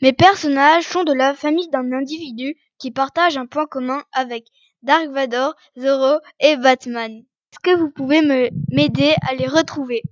Mes personnages sont de la famille d'un individu qui partage un point commun avec Dark Vador, Zorro et Batman. Est-ce que vous pouvez m'aider à les retrouver?